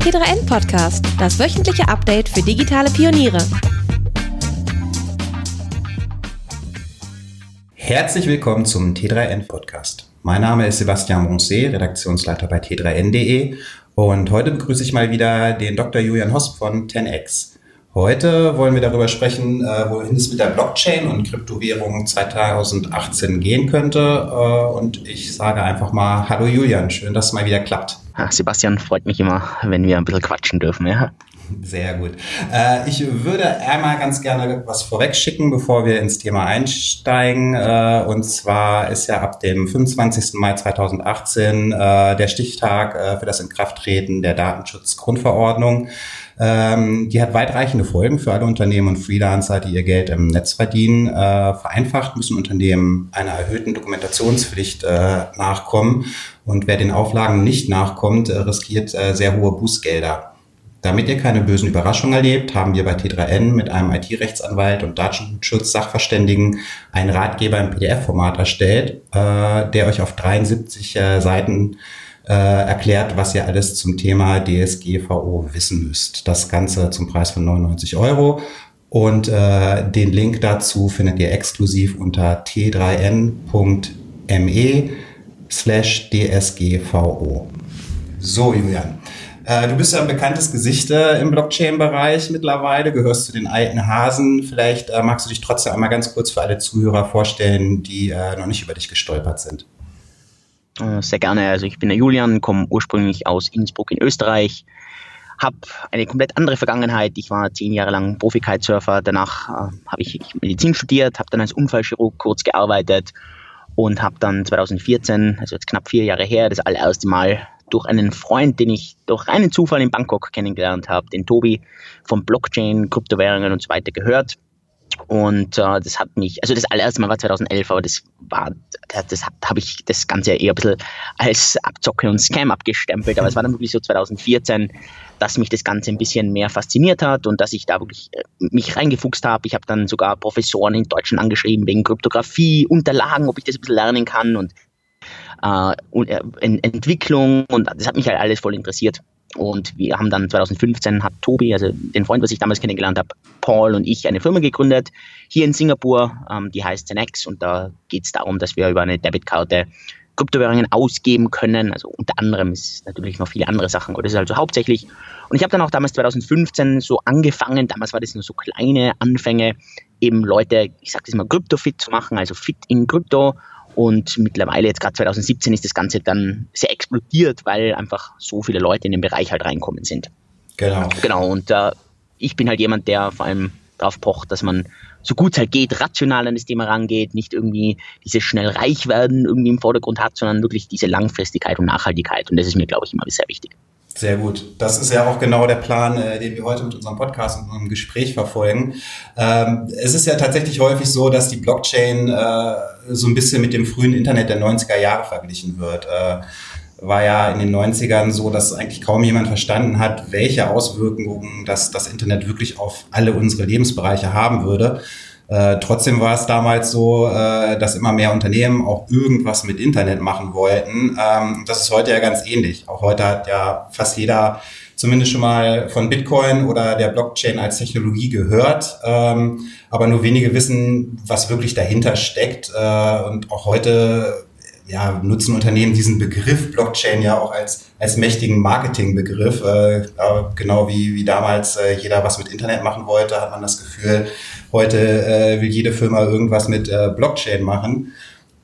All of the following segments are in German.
T3N Podcast, das wöchentliche Update für digitale Pioniere. Herzlich willkommen zum T3N Podcast. Mein Name ist Sebastian Bronce, Redaktionsleiter bei T3N.de und heute begrüße ich mal wieder den Dr. Julian Hosp von 10x. Heute wollen wir darüber sprechen, äh, wohin es mit der Blockchain und Kryptowährung 2018 gehen könnte. Äh, und ich sage einfach mal Hallo Julian, schön, dass es mal wieder klappt. Sebastian, freut mich immer, wenn wir ein bisschen quatschen dürfen. Ja. Sehr gut. Äh, ich würde einmal ganz gerne was vorweg schicken, bevor wir ins Thema einsteigen. Äh, und zwar ist ja ab dem 25. Mai 2018 äh, der Stichtag äh, für das Inkrafttreten der Datenschutzgrundverordnung. Ähm, die hat weitreichende Folgen für alle Unternehmen und Freelancer, die ihr Geld im Netz verdienen. Äh, vereinfacht müssen Unternehmen einer erhöhten Dokumentationspflicht äh, nachkommen. Und wer den Auflagen nicht nachkommt, äh, riskiert äh, sehr hohe Bußgelder. Damit ihr keine bösen Überraschungen erlebt, haben wir bei T3N mit einem IT-Rechtsanwalt und Datenschutz-Sachverständigen einen Ratgeber im PDF-Format erstellt, äh, der euch auf 73 äh, Seiten äh, erklärt, was ihr alles zum Thema DSGVO wissen müsst. Das Ganze zum Preis von 99 Euro. Und äh, den Link dazu findet ihr exklusiv unter t3n.me slash DSGVO. So, Julian. Äh, du bist ja ein bekanntes Gesicht äh, im Blockchain-Bereich mittlerweile, gehörst zu den alten Hasen. Vielleicht magst du dich trotzdem einmal ganz kurz für alle Zuhörer vorstellen, die noch nicht über dich gestolpert sind. Äh, sehr gerne. Also ich bin der Julian, komme ursprünglich aus Innsbruck in Österreich, habe eine komplett andere Vergangenheit. Ich war zehn Jahre lang Profi-Kitesurfer. Danach äh, habe ich Medizin studiert, habe dann als Unfallchirurg kurz gearbeitet und habe dann 2014, also jetzt knapp vier Jahre her, das allererste Mal durch einen Freund, den ich durch einen Zufall in Bangkok kennengelernt habe, den Tobi von Blockchain, Kryptowährungen und so weiter gehört und äh, das hat mich, also das allererste Mal war 2011, aber das war, das, habe ich das Ganze eher ein bisschen als Abzocke und Scam abgestempelt. Aber es war dann wirklich so 2014, dass mich das Ganze ein bisschen mehr fasziniert hat und dass ich da wirklich äh, mich reingefuchst habe. Ich habe dann sogar Professoren in Deutschland angeschrieben wegen Kryptographie, Unterlagen, ob ich das ein bisschen lernen kann und, äh, und äh, Entwicklung und das hat mich halt alles voll interessiert. Und wir haben dann 2015 hat Tobi, also den Freund, was ich damals kennengelernt habe, Paul und ich eine Firma gegründet hier in Singapur, ähm, die heißt Zenex und da geht es darum, dass wir über eine Debitkarte Kryptowährungen ausgeben können. Also unter anderem ist natürlich noch viele andere Sachen, aber das ist also hauptsächlich. Und ich habe dann auch damals 2015 so angefangen, damals war das nur so kleine Anfänge, eben Leute, ich sage das mal, Krypto-fit zu machen, also fit in Krypto und mittlerweile, jetzt gerade 2017, ist das Ganze dann sehr explodiert, weil einfach so viele Leute in den Bereich halt reinkommen sind. Genau. Genau. Und äh, ich bin halt jemand, der vor allem darauf pocht, dass man so gut es halt geht, rational an das Thema rangeht, nicht irgendwie dieses schnell reich werden irgendwie im Vordergrund hat, sondern wirklich diese Langfristigkeit und Nachhaltigkeit. Und das ist mir, glaube ich, immer sehr wichtig. Sehr gut. Das ist ja auch genau der Plan, äh, den wir heute mit unserem Podcast und unserem Gespräch verfolgen. Ähm, es ist ja tatsächlich häufig so, dass die Blockchain äh, so ein bisschen mit dem frühen Internet der 90er Jahre verglichen wird. Äh, war ja in den 90ern so, dass eigentlich kaum jemand verstanden hat, welche Auswirkungen das, das Internet wirklich auf alle unsere Lebensbereiche haben würde. Äh, trotzdem war es damals so, äh, dass immer mehr Unternehmen auch irgendwas mit Internet machen wollten. Ähm, das ist heute ja ganz ähnlich. Auch heute hat ja fast jeder zumindest schon mal von Bitcoin oder der Blockchain als Technologie gehört. Ähm, aber nur wenige wissen, was wirklich dahinter steckt. Äh, und auch heute ja, nutzen Unternehmen diesen Begriff Blockchain ja auch als, als mächtigen Marketingbegriff. Äh, genau wie, wie damals äh, jeder was mit Internet machen wollte, hat man das Gefühl, heute äh, will jede Firma irgendwas mit äh, Blockchain machen.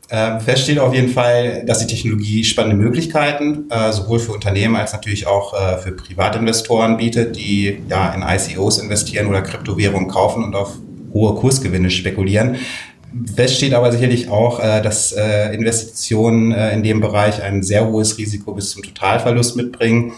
Ähm, fest steht auf jeden Fall, dass die Technologie spannende Möglichkeiten äh, sowohl für Unternehmen als natürlich auch äh, für Privatinvestoren bietet, die ja in ICOs investieren oder Kryptowährungen kaufen und auf hohe Kursgewinne spekulieren. Fest steht aber sicherlich auch, äh, dass äh, Investitionen äh, in dem Bereich ein sehr hohes Risiko bis zum Totalverlust mitbringen.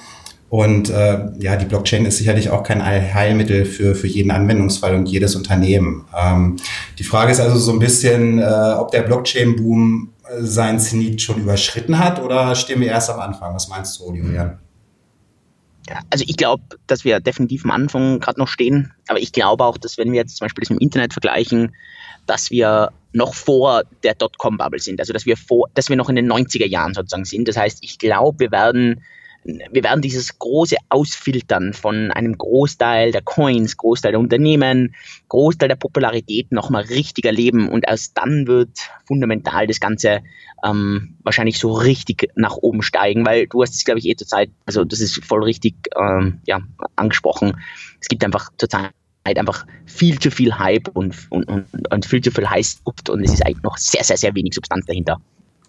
Und äh, ja, die Blockchain ist sicherlich auch kein Heilmittel für, für jeden Anwendungsfall und jedes Unternehmen. Ähm, die Frage ist also so ein bisschen, äh, ob der Blockchain-Boom sein Zenit schon überschritten hat oder stehen wir erst am Anfang? Was meinst du, Julian? Also ich glaube, dass wir definitiv am Anfang gerade noch stehen. Aber ich glaube auch, dass wenn wir jetzt zum Beispiel das mit dem Internet vergleichen, dass wir noch vor der Dotcom-Bubble sind. Also dass wir vor, dass wir noch in den 90er Jahren sozusagen sind. Das heißt, ich glaube, wir werden wir werden dieses große Ausfiltern von einem Großteil der Coins, Großteil der Unternehmen, Großteil der Popularität nochmal richtig erleben und erst dann wird fundamental das Ganze ähm, wahrscheinlich so richtig nach oben steigen, weil du hast es, glaube ich, eh zur Zeit, also das ist voll richtig ähm, ja, angesprochen. Es gibt einfach zur einfach viel zu viel Hype und, und, und, und viel zu viel heiß und es ist eigentlich noch sehr, sehr, sehr wenig Substanz dahinter.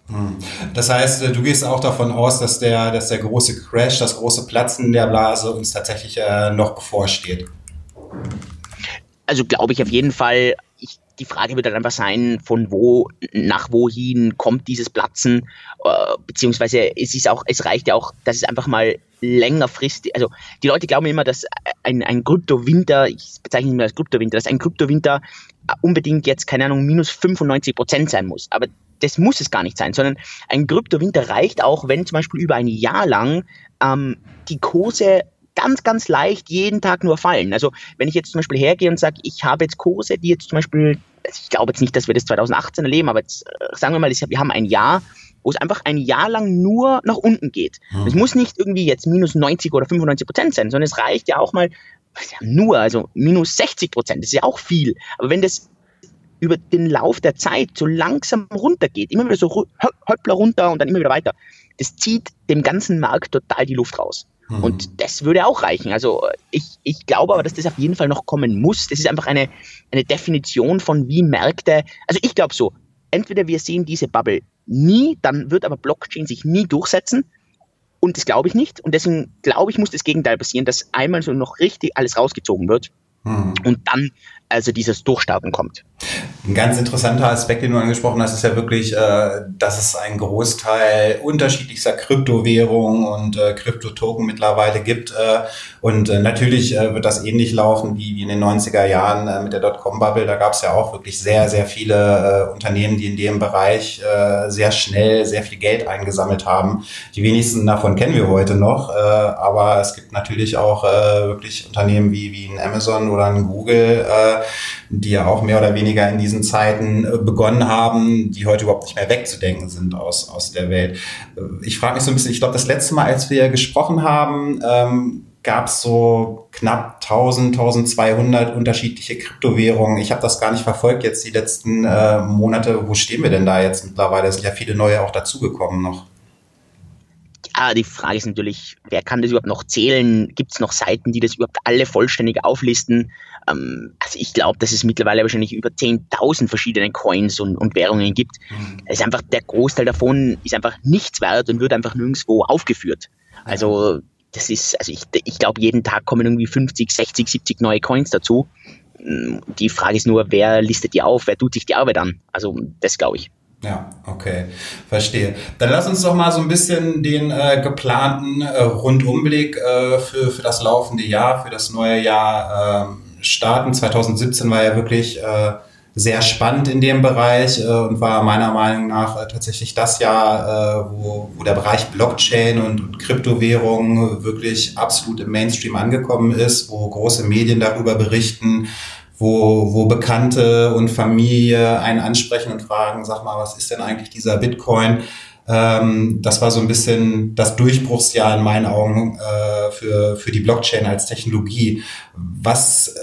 Hm. Das heißt, du gehst auch davon aus, dass der, dass der große Crash, das große Platzen der Blase uns tatsächlich äh, noch bevorsteht. Also glaube ich auf jeden Fall. Ich, die Frage wird dann einfach sein, von wo nach wohin kommt dieses Platzen, äh, beziehungsweise es ist auch, es reicht ja auch, dass es einfach mal längerfristig, also die Leute glauben immer, dass ein, ein Kryptowinter, ich bezeichne ihn mal als Kryptowinter, dass ein Kryptowinter unbedingt jetzt, keine Ahnung, minus 95 Prozent sein muss. Aber das muss es gar nicht sein, sondern ein Kryptowinter reicht auch, wenn zum Beispiel über ein Jahr lang ähm, die Kurse ganz, ganz leicht jeden Tag nur fallen. Also wenn ich jetzt zum Beispiel hergehe und sage, ich habe jetzt Kurse, die jetzt zum Beispiel, ich glaube jetzt nicht, dass wir das 2018 erleben, aber jetzt äh, sagen wir mal, wir haben ein Jahr, wo es einfach ein Jahr lang nur nach unten geht. Hm. Es muss nicht irgendwie jetzt minus 90 oder 95 Prozent sein, sondern es reicht ja auch mal ja nur, also minus 60 Prozent, das ist ja auch viel. Aber wenn das über den Lauf der Zeit so langsam runtergeht, immer wieder so Höppler runter und dann immer wieder weiter, das zieht dem ganzen Markt total die Luft raus. Mhm. Und das würde auch reichen. Also ich, ich glaube aber, dass das auf jeden Fall noch kommen muss. Das ist einfach eine, eine Definition von wie Märkte, also ich glaube so, entweder wir sehen diese Bubble nie, dann wird aber Blockchain sich nie durchsetzen. Und das glaube ich nicht. Und deswegen glaube ich, muss das Gegenteil passieren, dass einmal so noch richtig alles rausgezogen wird. Mhm. Und dann also dieses Durchstarten kommt. Ein ganz interessanter Aspekt, den du angesprochen hast, ist ja wirklich, äh, dass es einen Großteil unterschiedlichster Kryptowährungen und äh, Kryptotoken mittlerweile gibt. Äh, und natürlich wird das ähnlich laufen wie, in den 90er Jahren mit der Dotcom-Bubble. Da gab es ja auch wirklich sehr, sehr viele Unternehmen, die in dem Bereich sehr schnell sehr viel Geld eingesammelt haben. Die wenigsten davon kennen wir heute noch. Aber es gibt natürlich auch wirklich Unternehmen wie, wie ein Amazon oder ein Google, die ja auch mehr oder weniger in diesen Zeiten äh, begonnen haben, die heute überhaupt nicht mehr wegzudenken sind aus, aus der Welt. Äh, ich frage mich so ein bisschen, ich glaube, das letzte Mal, als wir gesprochen haben, ähm, gab es so knapp 1000, 1200 unterschiedliche Kryptowährungen. Ich habe das gar nicht verfolgt jetzt die letzten äh, Monate. Wo stehen wir denn da jetzt mittlerweile? Es sind ja viele neue auch dazugekommen noch. Ja, die Frage ist natürlich, wer kann das überhaupt noch zählen? Gibt es noch Seiten, die das überhaupt alle vollständig auflisten? Ähm, also ich glaube, dass es mittlerweile wahrscheinlich über 10.000 verschiedene Coins und, und Währungen gibt. Mhm. ist einfach, der Großteil davon ist einfach nichts wert und wird einfach nirgendwo aufgeführt. Also das ist, also ich, ich glaube, jeden Tag kommen irgendwie 50, 60, 70 neue Coins dazu. Die Frage ist nur, wer listet die auf, wer tut sich die Arbeit an? Also das glaube ich. Ja, okay, verstehe. Dann lass uns doch mal so ein bisschen den äh, geplanten äh, Rundumblick äh, für, für das laufende Jahr, für das neue Jahr äh, starten. 2017 war ja wirklich äh, sehr spannend in dem Bereich äh, und war meiner Meinung nach äh, tatsächlich das Jahr, äh, wo, wo der Bereich Blockchain und, und Kryptowährungen wirklich absolut im Mainstream angekommen ist, wo große Medien darüber berichten, wo, wo Bekannte und Familie einen ansprechen und fragen, sag mal, was ist denn eigentlich dieser Bitcoin? Ähm, das war so ein bisschen das Durchbruchsjahr in meinen Augen äh, für, für die Blockchain als Technologie. Was äh,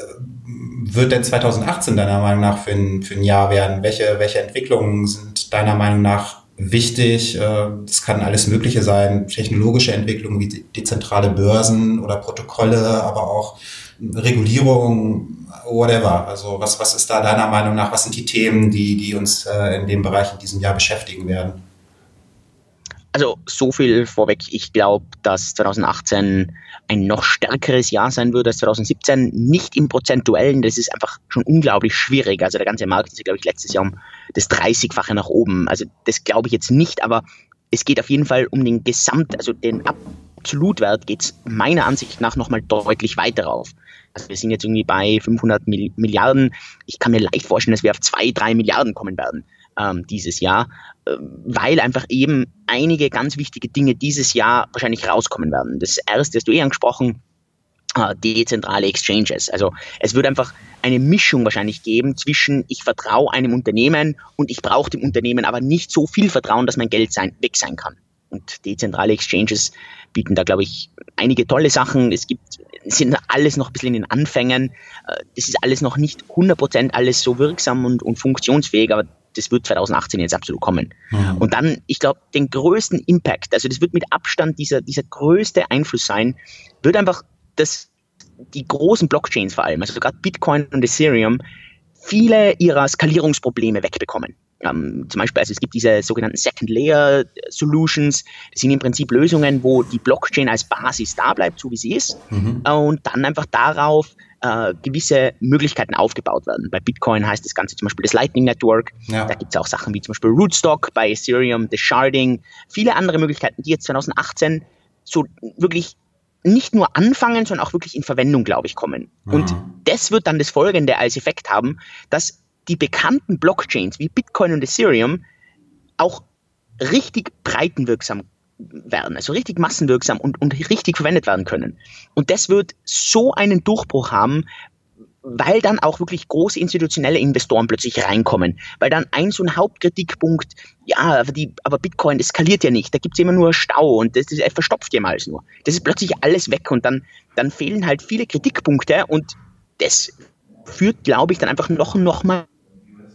wird denn 2018 deiner Meinung nach für ein, für ein Jahr werden? Welche, welche Entwicklungen sind deiner Meinung nach wichtig? Äh, das kann alles Mögliche sein, technologische Entwicklungen wie dezentrale Börsen oder Protokolle, aber auch Regulierung, whatever. Also was, was ist da deiner Meinung nach, was sind die Themen, die, die uns äh, in dem Bereich in diesem Jahr beschäftigen werden? Also so viel vorweg. Ich glaube, dass 2018 ein noch stärkeres Jahr sein wird als 2017. Nicht im Prozentuellen, das ist einfach schon unglaublich schwierig. Also der ganze Markt ist, glaube ich, letztes Jahr um das 30-fache nach oben. Also das glaube ich jetzt nicht, aber es geht auf jeden Fall um den Gesamt, also den Absolutwert geht es meiner Ansicht nach nochmal deutlich weiter rauf. Also wir sind jetzt irgendwie bei 500 Milliarden. Ich kann mir leicht vorstellen, dass wir auf zwei, drei Milliarden kommen werden ähm, dieses Jahr, äh, weil einfach eben einige ganz wichtige Dinge dieses Jahr wahrscheinlich rauskommen werden. Das erste hast du eh angesprochen, äh, dezentrale Exchanges. Also es wird einfach eine Mischung wahrscheinlich geben zwischen ich vertraue einem Unternehmen und ich brauche dem Unternehmen aber nicht so viel Vertrauen, dass mein Geld sein, weg sein kann. Und dezentrale Exchanges bieten da, glaube ich, einige tolle Sachen. Es gibt, sind alles noch ein bisschen in den Anfängen. Äh, das ist alles noch nicht 100% alles so wirksam und, und funktionsfähig, aber das wird 2018 jetzt absolut kommen. Mhm. Und dann, ich glaube, den größten Impact, also das wird mit Abstand dieser, dieser größte Einfluss sein, wird einfach das, die großen Blockchains vor allem, also gerade Bitcoin und Ethereum, viele ihrer Skalierungsprobleme wegbekommen. Ähm, zum Beispiel, also es gibt diese sogenannten Second Layer Solutions. Das sind im Prinzip Lösungen, wo die Blockchain als Basis da bleibt, so wie sie ist, mhm. und dann einfach darauf äh, gewisse Möglichkeiten aufgebaut werden. Bei Bitcoin heißt das Ganze zum Beispiel das Lightning Network. Ja. Da gibt es auch Sachen wie zum Beispiel Rootstock, bei Ethereum das Sharding, viele andere Möglichkeiten, die jetzt 2018 so wirklich nicht nur anfangen, sondern auch wirklich in Verwendung, glaube ich, kommen. Mhm. Und das wird dann das Folgende als Effekt haben, dass die bekannten Blockchains wie Bitcoin und Ethereum auch richtig breitenwirksam werden, also richtig massenwirksam und, und richtig verwendet werden können. Und das wird so einen Durchbruch haben, weil dann auch wirklich große institutionelle Investoren plötzlich reinkommen. Weil dann ein so ein Hauptkritikpunkt, ja, aber, die, aber Bitcoin, das skaliert ja nicht, da gibt es immer nur Stau und das, das verstopft jemals nur. Das ist plötzlich alles weg und dann, dann fehlen halt viele Kritikpunkte und das führt, glaube ich, dann einfach noch, noch mal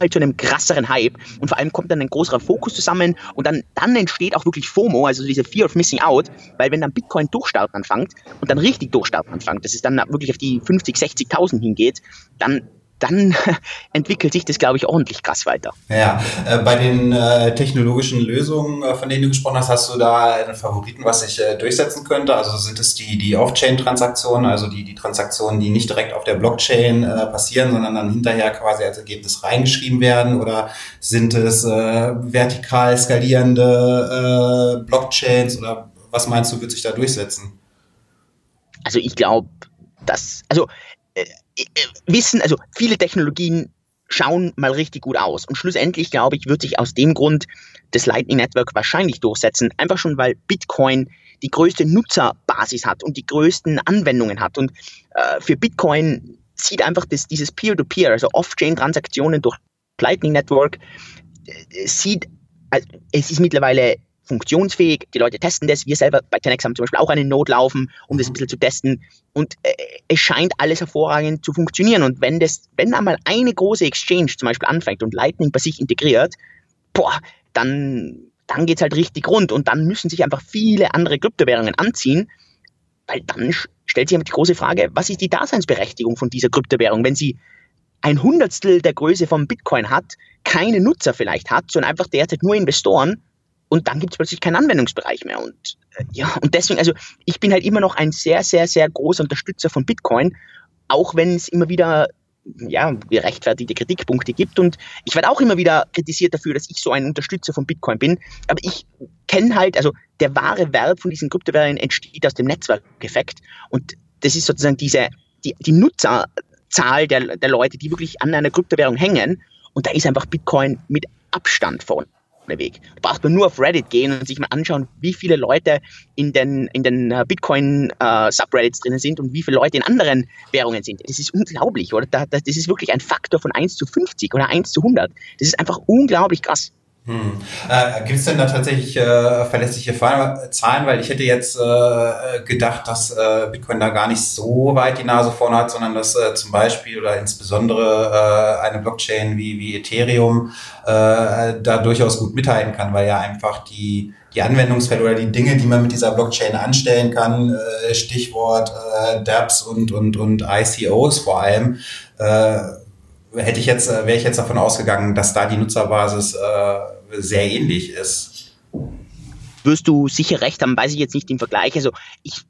halt zu einem krasseren Hype. Und vor allem kommt dann ein größerer Fokus zusammen und dann, dann entsteht auch wirklich FOMO, also diese Fear of Missing Out, weil wenn dann Bitcoin durchstarten anfängt und dann richtig durchstarten anfängt, dass es dann wirklich auf die 50, 60.000 hingeht, dann dann entwickelt sich das, glaube ich, ordentlich krass weiter. Ja, äh, bei den äh, technologischen Lösungen, äh, von denen du gesprochen hast, hast du da einen Favoriten, was sich äh, durchsetzen könnte? Also sind es die, die Off-Chain-Transaktionen, also die, die Transaktionen, die nicht direkt auf der Blockchain äh, passieren, sondern dann hinterher quasi als Ergebnis reingeschrieben werden? Oder sind es äh, vertikal skalierende Blockchains? Oder was meinst du, wird sich da durchsetzen? Also ich glaube, dass, also wissen, also viele Technologien schauen mal richtig gut aus. Und schlussendlich, glaube ich, wird sich aus dem Grund das Lightning Network wahrscheinlich durchsetzen. Einfach schon, weil Bitcoin die größte Nutzerbasis hat und die größten Anwendungen hat. Und äh, für Bitcoin sieht einfach das, dieses Peer-to-Peer, -Peer, also Off-Chain-Transaktionen durch Lightning Network, äh, sieht, also es ist mittlerweile funktionsfähig, die Leute testen das. Wir selber bei Tenex haben zum Beispiel auch eine Node laufen, um das ein bisschen zu testen. Und äh, es scheint alles hervorragend zu funktionieren. Und wenn das, wenn einmal eine große Exchange zum Beispiel anfängt und Lightning bei sich integriert, boah, dann, dann es halt richtig rund. Und dann müssen sich einfach viele andere Kryptowährungen anziehen, weil dann stellt sich die große Frage, was ist die Daseinsberechtigung von dieser Kryptowährung, wenn sie ein Hundertstel der Größe von Bitcoin hat, keine Nutzer vielleicht hat, sondern einfach derzeit nur Investoren und dann gibt es plötzlich keinen Anwendungsbereich mehr. Und äh, ja, und deswegen, also ich bin halt immer noch ein sehr, sehr, sehr großer Unterstützer von Bitcoin, auch wenn es immer wieder ja, gerechtfertigte Kritikpunkte gibt. Und ich werde auch immer wieder kritisiert dafür, dass ich so ein Unterstützer von Bitcoin bin. Aber ich kenne halt, also der wahre Wert von diesen Kryptowährungen entsteht aus dem Netzwerkeffekt. Und das ist sozusagen diese, die, die Nutzerzahl der, der Leute, die wirklich an einer Kryptowährung hängen. Und da ist einfach Bitcoin mit Abstand vorne Weg. Da braucht man nur auf Reddit gehen und sich mal anschauen, wie viele Leute in den, in den äh, Bitcoin-Subreddits äh, drinnen sind und wie viele Leute in anderen Währungen sind. Das ist unglaublich, oder? Das ist wirklich ein Faktor von 1 zu 50 oder 1 zu 100. Das ist einfach unglaublich krass. Hm. Äh, Gibt es denn da tatsächlich äh, verlässliche Zahlen? Weil ich hätte jetzt äh, gedacht, dass äh, Bitcoin da gar nicht so weit die Nase vorne hat, sondern dass äh, zum Beispiel oder insbesondere äh, eine Blockchain wie, wie Ethereum äh, da durchaus gut mithalten kann, weil ja einfach die, die Anwendungsfälle oder die Dinge, die man mit dieser Blockchain anstellen kann, äh, Stichwort äh, dApps und, und, und ICOs vor allem, äh, hätte ich jetzt, äh, wäre ich jetzt davon ausgegangen, dass da die Nutzerbasis äh, sehr ähnlich ist. Wirst du sicher recht haben, weiß ich jetzt nicht im Vergleich. Also ich,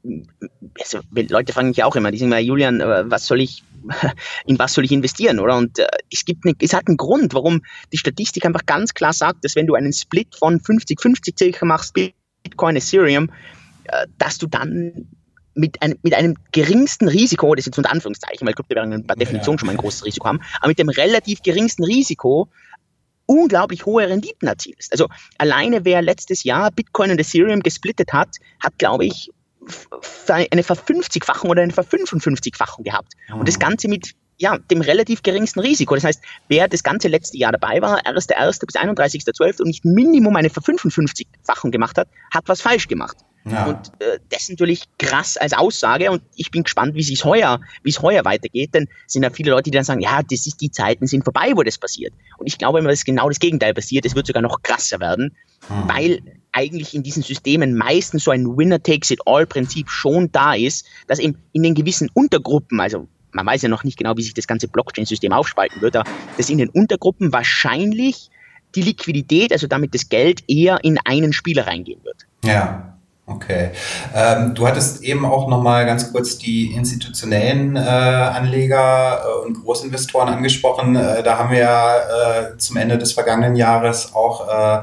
also Leute fragen mich auch immer, die sagen mal, Julian, äh, was soll ich, in was soll ich investieren, oder? Und äh, es gibt, eine, es hat einen Grund, warum die Statistik einfach ganz klar sagt, dass wenn du einen Split von 50-50 circa machst, Bitcoin, Ethereum, äh, dass du dann mit, ein, mit einem geringsten Risiko, das ist jetzt unter Anführungszeichen, weil Kryptowährungen per Definition ja. schon mal ein großes Risiko haben, aber mit dem relativ geringsten Risiko unglaublich hohe Renditen erzielst. Also alleine wer letztes Jahr Bitcoin und Ethereum gesplittet hat, hat, glaube ich, eine Ver-50-fachung oder eine Ver-55-fachung gehabt. Mhm. Und das Ganze mit ja, dem relativ geringsten Risiko. Das heißt, wer das ganze letzte Jahr dabei war, 1.1. bis 31.12. und nicht Minimum eine ver 55-fachung gemacht hat, hat was falsch gemacht. Ja. Und äh, das ist natürlich krass als Aussage und ich bin gespannt, wie es heuer, wie es heuer weitergeht, denn es sind ja viele Leute, die dann sagen, ja, das ist die Zeiten sind vorbei, wo das passiert. Und ich glaube immer, dass genau das Gegenteil passiert. Es wird sogar noch krasser werden, hm. weil eigentlich in diesen Systemen meistens so ein Winner-Takes-it-all-Prinzip schon da ist, dass eben in den gewissen Untergruppen, also man weiß ja noch nicht genau, wie sich das ganze Blockchain-System aufspalten wird, aber dass in den Untergruppen wahrscheinlich die Liquidität, also damit das Geld, eher in einen Spieler reingehen wird. Ja, Okay. Ähm, du hattest eben auch nochmal ganz kurz die institutionellen äh, Anleger äh, und Großinvestoren angesprochen. Äh, da haben wir ja äh, zum Ende des vergangenen Jahres auch äh,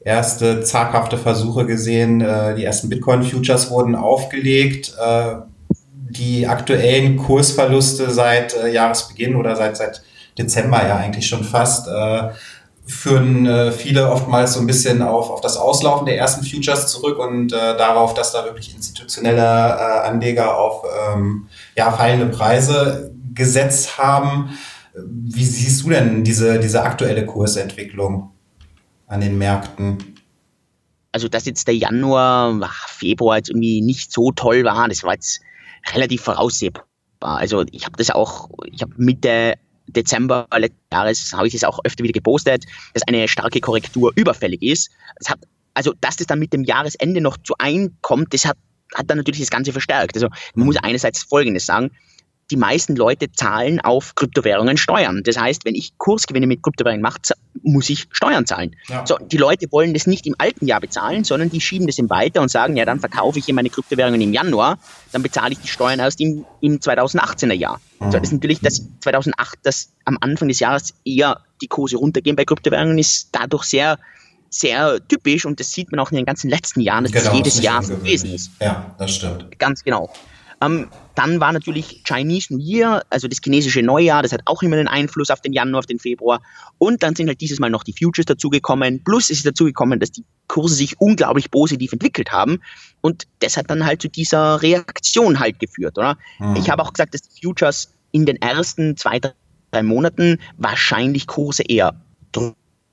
erste zaghafte Versuche gesehen. Äh, die ersten Bitcoin-Futures wurden aufgelegt. die aktuellen Kursverluste seit Jahresbeginn oder seit, seit Dezember ja eigentlich schon fast führen äh, viele oftmals so ein bisschen auf, auf das Auslaufen der ersten Futures zurück und äh, darauf, dass da wirklich institutionelle äh, Anleger auf ähm, ja, fallende Preise gesetzt haben. Wie siehst du denn diese, diese aktuelle Kursentwicklung an den Märkten? Also, dass jetzt der Januar, Februar jetzt irgendwie nicht so toll war, das war jetzt relativ voraussehbar. Also ich habe das auch, ich habe Mitte Dezember letzten Jahres habe ich es auch öfter wieder gepostet, dass eine starke Korrektur überfällig ist. Das hat, also, dass das dann mit dem Jahresende noch zu einkommt, das hat, hat dann natürlich das Ganze verstärkt. Also, man muss einerseits Folgendes sagen die meisten Leute zahlen auf Kryptowährungen Steuern. Das heißt, wenn ich Kursgewinne mit Kryptowährungen mache, muss ich Steuern zahlen. Ja. So, die Leute wollen das nicht im alten Jahr bezahlen, sondern die schieben das im weiter und sagen, ja, dann verkaufe ich hier meine Kryptowährungen im Januar, dann bezahle ich die Steuern erst im, im 2018er Jahr. Mhm. So, das ist natürlich, dass 2008, dass am Anfang des Jahres eher die Kurse runtergehen bei Kryptowährungen, ist dadurch sehr sehr typisch und das sieht man auch in den ganzen letzten Jahren, dass genau, das jedes Jahr so gewesen ist. Ja, das stimmt. Ganz genau. Ähm, dann war natürlich Chinese New Year, also das chinesische Neujahr, das hat auch immer einen Einfluss auf den Januar, auf den Februar. Und dann sind halt dieses Mal noch die Futures dazugekommen. Plus ist es dazugekommen, dass die Kurse sich unglaublich positiv entwickelt haben. Und das hat dann halt zu dieser Reaktion halt geführt, oder? Mhm. Ich habe auch gesagt, dass die Futures in den ersten zwei, drei Monaten wahrscheinlich Kurse eher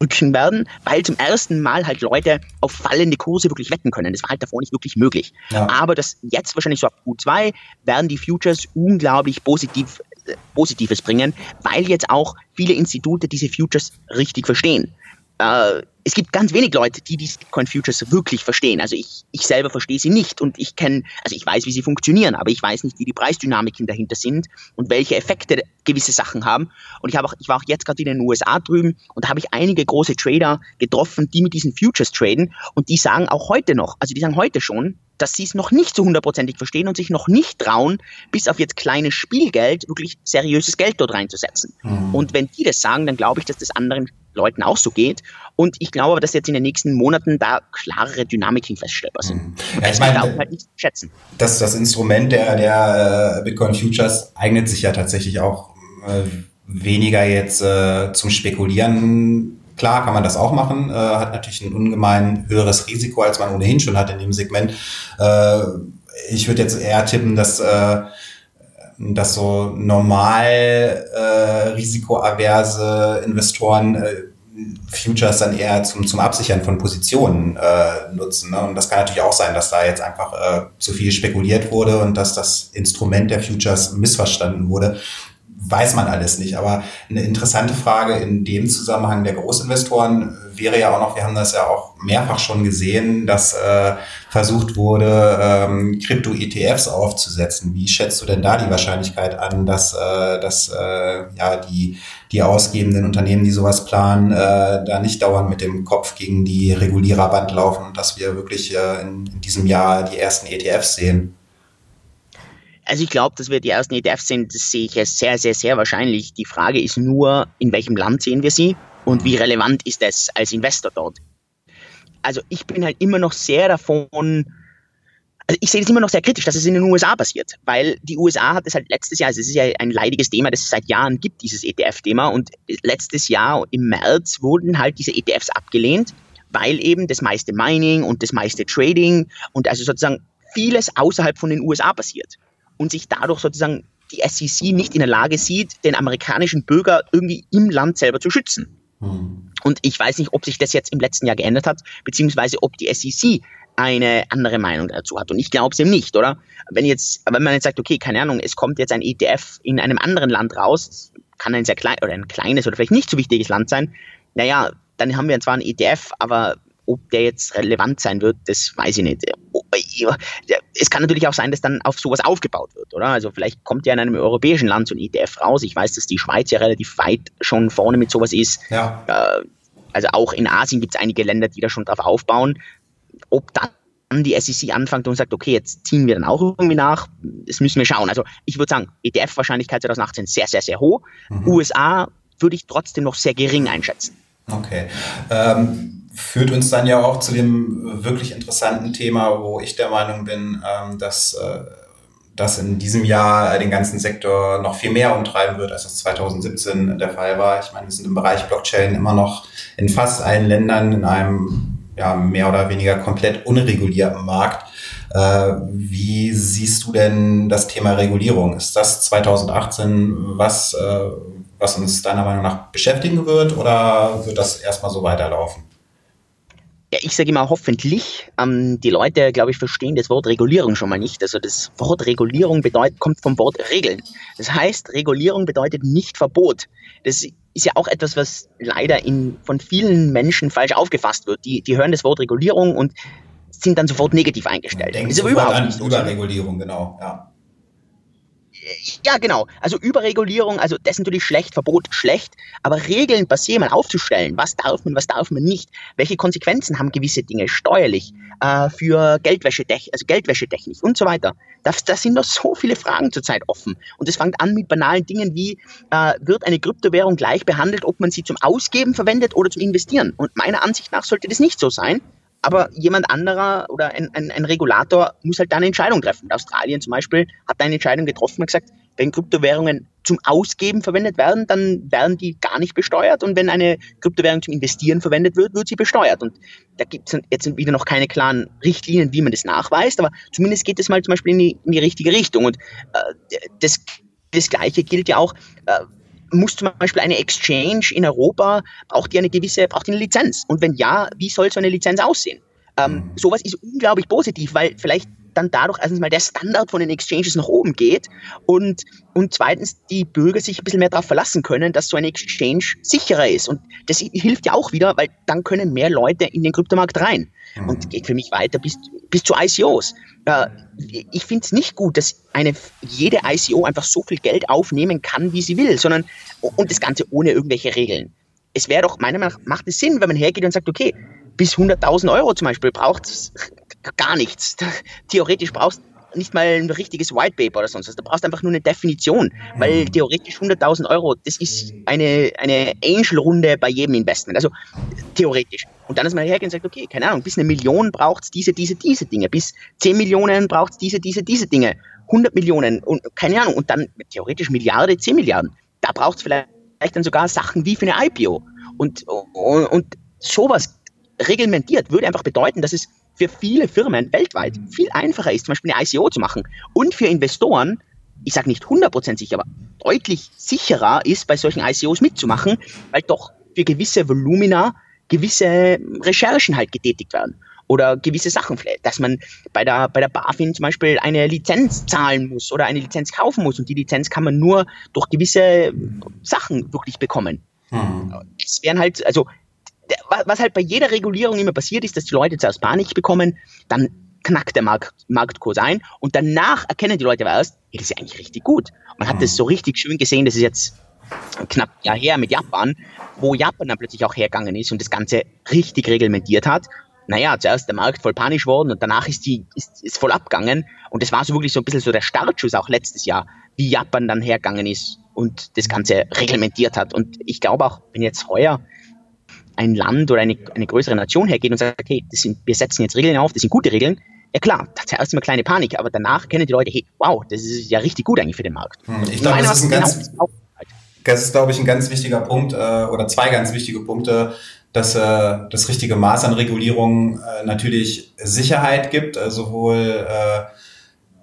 rücken werden, weil zum ersten Mal halt Leute auf fallende Kurse wirklich wetten können. Das war halt davor nicht wirklich möglich. Ja. Aber das jetzt wahrscheinlich so ab Q2 werden die Futures unglaublich positiv äh, Positives bringen, weil jetzt auch viele Institute diese Futures richtig verstehen äh, es gibt ganz wenig Leute, die die Bitcoin Futures wirklich verstehen. Also ich, ich selber verstehe sie nicht und ich kenne, also ich weiß, wie sie funktionieren, aber ich weiß nicht, wie die Preisdynamiken dahinter sind und welche Effekte gewisse Sachen haben. Und ich habe auch, ich war auch jetzt gerade in den USA drüben und da habe ich einige große Trader getroffen, die mit diesen Futures traden und die sagen auch heute noch, also die sagen heute schon, dass sie es noch nicht so hundertprozentig verstehen und sich noch nicht trauen, bis auf jetzt kleines Spielgeld wirklich seriöses Geld dort reinzusetzen. Mhm. Und wenn die das sagen, dann glaube ich, dass das anderen Leuten auch so geht. Und ich glaube aber, dass jetzt in den nächsten Monaten da klarere Dynamiken feststellbar sind. Mhm. Ja, ich meine, halt nicht schätzen. Das, das Instrument der, der äh, Bitcoin Futures eignet sich ja tatsächlich auch äh, weniger jetzt äh, zum Spekulieren Klar kann man das auch machen, äh, hat natürlich ein ungemein höheres Risiko, als man ohnehin schon hat in dem Segment. Äh, ich würde jetzt eher tippen, dass, äh, dass so normal äh, risikoaverse Investoren äh, Futures dann eher zum, zum Absichern von Positionen äh, nutzen. Ne? Und das kann natürlich auch sein, dass da jetzt einfach äh, zu viel spekuliert wurde und dass das Instrument der Futures missverstanden wurde weiß man alles nicht. Aber eine interessante Frage in dem Zusammenhang der Großinvestoren wäre ja auch noch, wir haben das ja auch mehrfach schon gesehen, dass äh, versucht wurde, ähm, Krypto-ETFs aufzusetzen. Wie schätzt du denn da die Wahrscheinlichkeit an, dass, äh, dass äh, ja, die, die ausgebenden Unternehmen, die sowas planen, äh, da nicht dauernd mit dem Kopf gegen die Reguliererband laufen und dass wir wirklich äh, in, in diesem Jahr die ersten ETFs sehen? Also ich glaube, dass wir die ersten ETFs sind, das sehe ich sehr, sehr, sehr wahrscheinlich. Die Frage ist nur, in welchem Land sehen wir sie und wie relevant ist es als Investor dort. Also ich bin halt immer noch sehr davon, also ich sehe das immer noch sehr kritisch, dass es in den USA passiert, weil die USA hat es halt letztes Jahr, also es ist ja ein leidiges Thema, das es seit Jahren gibt, dieses ETF-Thema und letztes Jahr im März wurden halt diese ETFs abgelehnt, weil eben das meiste Mining und das meiste Trading und also sozusagen vieles außerhalb von den USA passiert und sich dadurch sozusagen die SEC nicht in der Lage sieht, den amerikanischen Bürger irgendwie im Land selber zu schützen. Hm. Und ich weiß nicht, ob sich das jetzt im letzten Jahr geändert hat, beziehungsweise ob die SEC eine andere Meinung dazu hat. Und ich glaube es eben nicht, oder? Wenn jetzt, wenn man jetzt sagt, okay, keine Ahnung, es kommt jetzt ein ETF in einem anderen Land raus, kann ein sehr klein oder ein kleines oder vielleicht nicht so wichtiges Land sein, naja, dann haben wir zwar einen ETF, aber ob der jetzt relevant sein wird, das weiß ich nicht. Es kann natürlich auch sein, dass dann auf sowas aufgebaut wird, oder? Also vielleicht kommt ja in einem europäischen Land so ein ETF raus. Ich weiß, dass die Schweiz ja relativ weit schon vorne mit sowas ist. Ja. Äh, also auch in Asien gibt es einige Länder, die da schon drauf aufbauen. Ob dann die SEC anfängt und sagt, okay, jetzt ziehen wir dann auch irgendwie nach, das müssen wir schauen. Also ich würde sagen, ETF-Wahrscheinlichkeit 2018 sehr, sehr, sehr hoch. Mhm. USA würde ich trotzdem noch sehr gering einschätzen. Okay. Ähm führt uns dann ja auch zu dem wirklich interessanten Thema, wo ich der Meinung bin, ähm, dass äh, das in diesem Jahr den ganzen Sektor noch viel mehr umtreiben wird, als das 2017 der Fall war. Ich meine, wir sind im Bereich Blockchain immer noch in fast allen Ländern in einem ja, mehr oder weniger komplett unregulierten Markt. Äh, wie siehst du denn das Thema Regulierung? Ist das 2018 was, äh, was uns deiner Meinung nach beschäftigen wird oder wird das erstmal so weiterlaufen? Ich sage immer hoffentlich. Ähm, die Leute, glaube ich, verstehen das Wort Regulierung schon mal nicht. Also das Wort Regulierung bedeutet, kommt vom Wort Regeln. Das heißt, Regulierung bedeutet nicht Verbot. Das ist ja auch etwas, was leider in, von vielen Menschen falsch aufgefasst wird. Die, die hören das Wort Regulierung und sind dann sofort negativ eingestellt. Denken das ist aber überhaupt an nicht. Überregulierung, genau. Ja ja, genau. Also Überregulierung, also das ist natürlich schlecht, Verbot schlecht, aber Regeln basieren mal aufzustellen, was darf man, was darf man nicht, welche Konsequenzen haben gewisse Dinge steuerlich, äh, für Geldwäsche, also Geldwäschetechnik und so weiter. Da, da sind noch so viele Fragen zurzeit offen. Und es fängt an mit banalen Dingen wie, äh, wird eine Kryptowährung gleich behandelt, ob man sie zum Ausgeben verwendet oder zum Investieren? Und meiner Ansicht nach sollte das nicht so sein. Aber jemand anderer oder ein, ein, ein Regulator muss halt da eine Entscheidung treffen. Australien zum Beispiel hat eine Entscheidung getroffen und gesagt, wenn Kryptowährungen zum Ausgeben verwendet werden, dann werden die gar nicht besteuert. Und wenn eine Kryptowährung zum Investieren verwendet wird, wird sie besteuert. Und da gibt es jetzt wieder noch keine klaren Richtlinien, wie man das nachweist, aber zumindest geht es mal zum Beispiel in die, in die richtige Richtung. Und äh, das, das Gleiche gilt ja auch. Äh, muss zum Beispiel eine Exchange in Europa, braucht die eine gewisse, braucht die eine Lizenz? Und wenn ja, wie soll so eine Lizenz aussehen? Ähm, mhm. Sowas ist unglaublich positiv, weil vielleicht dann dadurch erstens mal der Standard von den Exchanges nach oben geht und, und zweitens die Bürger sich ein bisschen mehr darauf verlassen können, dass so ein Exchange sicherer ist. Und das hilft ja auch wieder, weil dann können mehr Leute in den Kryptomarkt rein. Mhm. Und geht für mich weiter bis, bis zu ICOs. Äh, ich finde es nicht gut, dass eine, jede ICO einfach so viel Geld aufnehmen kann, wie sie will, sondern und das Ganze ohne irgendwelche Regeln. Es wäre doch, meiner Meinung nach, macht es Sinn, wenn man hergeht und sagt, okay, bis 100.000 Euro zum Beispiel braucht es gar nichts. Theoretisch brauchst du nicht mal ein richtiges White Paper oder sonst was. Da brauchst du einfach nur eine Definition, weil mhm. theoretisch 100.000 Euro, das ist eine, eine Angel-Runde bei jedem Investment. Also theoretisch. Und dann ist man hergegangen und sagt, okay, keine Ahnung, bis eine Million braucht es diese, diese, diese Dinge. Bis 10 Millionen braucht es diese, diese, diese Dinge. 100 Millionen und keine Ahnung. Und dann theoretisch Milliarde, 10 Milliarden. Da braucht es vielleicht dann sogar Sachen wie für eine IPO. Und, und, und sowas reglementiert würde einfach bedeuten, dass es für viele Firmen weltweit viel einfacher ist, zum Beispiel eine ICO zu machen und für Investoren, ich sage nicht 100% sicher, aber deutlich sicherer ist, bei solchen ICOs mitzumachen, weil doch für gewisse Volumina gewisse Recherchen halt getätigt werden oder gewisse Sachen, dass man bei der, bei der BaFin zum Beispiel eine Lizenz zahlen muss oder eine Lizenz kaufen muss und die Lizenz kann man nur durch gewisse Sachen wirklich bekommen. Mhm. Es wären halt, also was halt bei jeder Regulierung immer passiert ist, dass die Leute zuerst Panik bekommen, dann knackt der Markt, Marktkurs ein und danach erkennen die Leute erst, hey, das ist ja eigentlich richtig gut. Man hat das mhm. so richtig schön gesehen, das ist jetzt knapp ein Jahr her mit Japan, wo Japan dann plötzlich auch hergegangen ist und das Ganze richtig reglementiert hat. Naja, zuerst der Markt voll panisch worden und danach ist die ist, ist voll abgegangen und das war so wirklich so ein bisschen so der Startschuss auch letztes Jahr, wie Japan dann hergegangen ist und das Ganze reglementiert hat. Und ich glaube auch, wenn jetzt heuer ein Land oder eine, eine größere Nation hergeht und sagt, hey, das sind, wir setzen jetzt Regeln auf, das sind gute Regeln, ja klar, da zuerst immer kleine Panik, aber danach kennen die Leute, hey, wow, das ist ja richtig gut eigentlich für den Markt. Hm, ich glaube, das ist ein ganz, das ist, glaube ich, ein ganz wichtiger Punkt äh, oder zwei ganz wichtige Punkte, dass äh, das richtige Maß an Regulierung äh, natürlich Sicherheit gibt, äh, sowohl äh,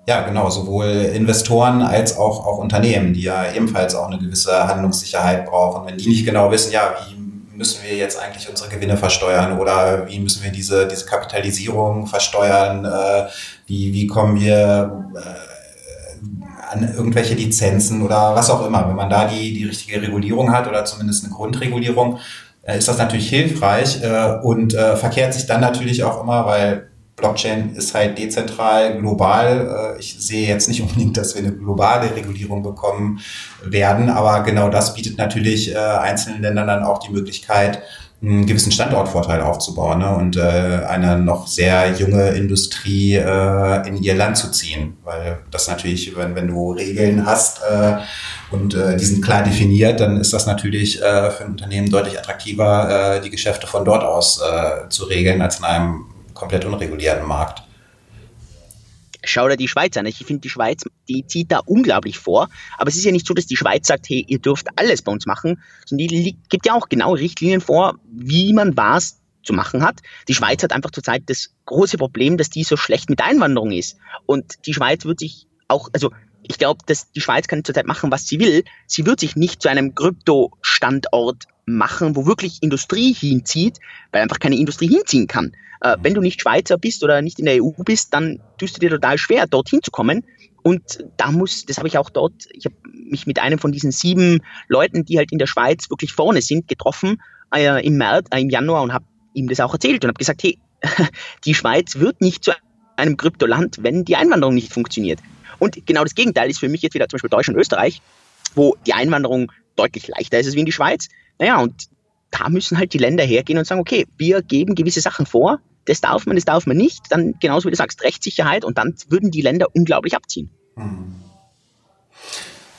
ja, genau, sowohl Investoren als auch, auch Unternehmen, die ja ebenfalls auch eine gewisse Handlungssicherheit brauchen. Wenn die nicht genau wissen, ja, wie müssen wir jetzt eigentlich unsere Gewinne versteuern oder wie müssen wir diese, diese Kapitalisierung versteuern, äh, wie, wie kommen wir äh, an irgendwelche Lizenzen oder was auch immer. Wenn man da die, die richtige Regulierung hat oder zumindest eine Grundregulierung, äh, ist das natürlich hilfreich äh, und äh, verkehrt sich dann natürlich auch immer, weil Blockchain ist halt dezentral, global. Äh, ich sehe jetzt nicht unbedingt, dass wir eine globale Regulierung bekommen werden, aber genau das bietet natürlich äh, einzelnen Ländern dann auch die Möglichkeit, einen gewissen Standortvorteil aufzubauen ne? und äh, eine noch sehr junge Industrie äh, in ihr Land zu ziehen. Weil das natürlich, wenn, wenn du Regeln hast äh, und äh, die sind klar definiert, dann ist das natürlich äh, für ein Unternehmen deutlich attraktiver, äh, die Geschäfte von dort aus äh, zu regeln, als in einem komplett unregulierten Markt. Schau dir die Schweiz an. Ich finde, die Schweiz, die zieht da unglaublich vor. Aber es ist ja nicht so, dass die Schweiz sagt, hey, ihr dürft alles bei uns machen, sondern die gibt ja auch genau Richtlinien vor, wie man was zu machen hat. Die Schweiz hat einfach zurzeit das große Problem, dass die so schlecht mit Einwanderung ist. Und die Schweiz wird sich auch, also ich glaube, dass die Schweiz kann zurzeit machen, was sie will. Sie wird sich nicht zu einem Krypto-Standort machen, wo wirklich Industrie hinzieht, weil einfach keine Industrie hinziehen kann. Äh, wenn du nicht Schweizer bist oder nicht in der EU bist, dann tust du dir total schwer, dorthin zu kommen. Und da muss, das habe ich auch dort, ich habe mich mit einem von diesen sieben Leuten, die halt in der Schweiz wirklich vorne sind, getroffen äh, im März, äh, im Januar und habe ihm das auch erzählt und habe gesagt, hey, die Schweiz wird nicht zu einem Kryptoland, wenn die Einwanderung nicht funktioniert. Und genau das Gegenteil ist für mich jetzt wieder zum Beispiel Deutschland und Österreich, wo die Einwanderung deutlich leichter ist als in die Schweiz. Naja, und da müssen halt die Länder hergehen und sagen, okay, wir geben gewisse Sachen vor, das darf man, das darf man nicht. Dann, genauso wie du sagst, Rechtssicherheit und dann würden die Länder unglaublich abziehen. Hm.